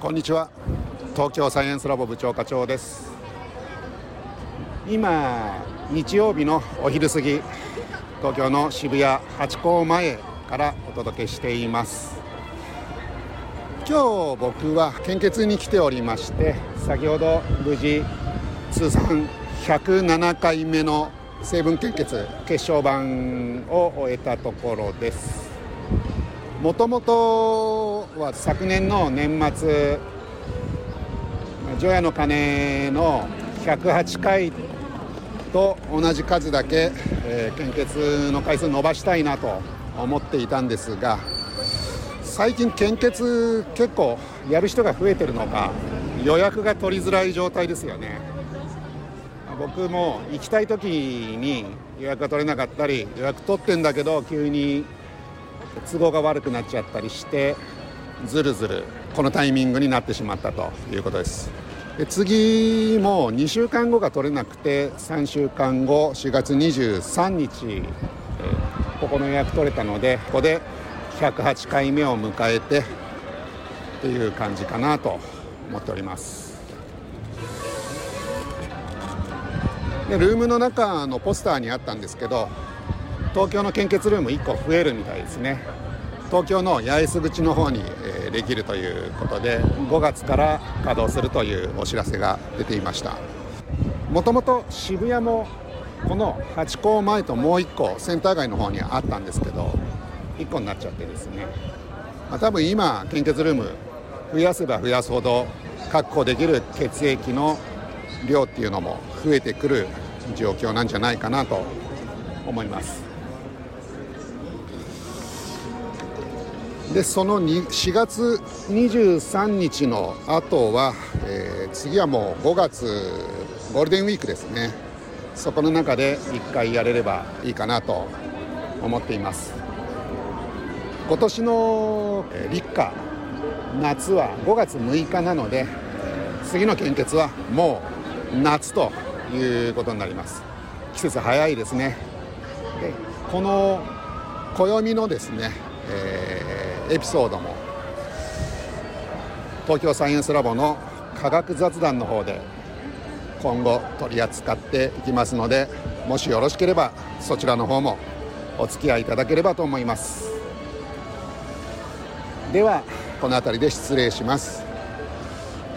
こんにちは。東京サイエンスラボ部長課長です。今日曜日のお昼過ぎ東京の渋谷ハチ公前からお届けしています。今日僕は献血に来ておりまして先ほど無事通算107回目の成分献血決勝版を終えたところです。もともとは昨年の年末除夜の鐘の108回と同じ数だけ、えー、献血の回数伸ばしたいなと思っていたんですが最近献血結構やる人が増えてるのか予約が取りづらい状態ですよね僕も行きたい時に予約が取れなかったり予約取ってんだけど急に都合が悪くなっちゃったりしてずるずるこのタイミングになってしまったということです。で次も2週間後が取れなくて3週間後4月23日ここの予約取れたのでここで108回目を迎えてっていう感じかなと思っております。でルームの中のポスターにあったんですけど東京の献血ルーム1個増えるみたいですね。東京の八重洲口の方に、えできるということで5月から稼働するというお知らせが出ていました。もともと渋谷もこのハチ公前ともう1個センター街の方にあったんですけど1個になっちゃってですね、まあ、多分今献血ルーム増やせば増やすほど確保できる血液の量っていうのも増えてくる状況なんじゃないかなと思います。でその4月23日の後は、えー、次はもう5月ゴールデンウィークですね。そこの中で1回やれればいいかなと思っています。今年の立夏夏は5月6日なので次の献血はもう夏ということになります。季節早いですね。でこの暦のですね、えーエピソードも東京サイエンスラボの科学雑談の方で今後取り扱っていきますのでもしよろしければそちらの方もお付き合いいただければと思います。ではこの辺りで失礼します。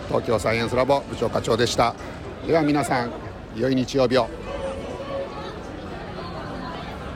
東京サイエンスラボ部長課長でした。では皆さん良い日曜日を。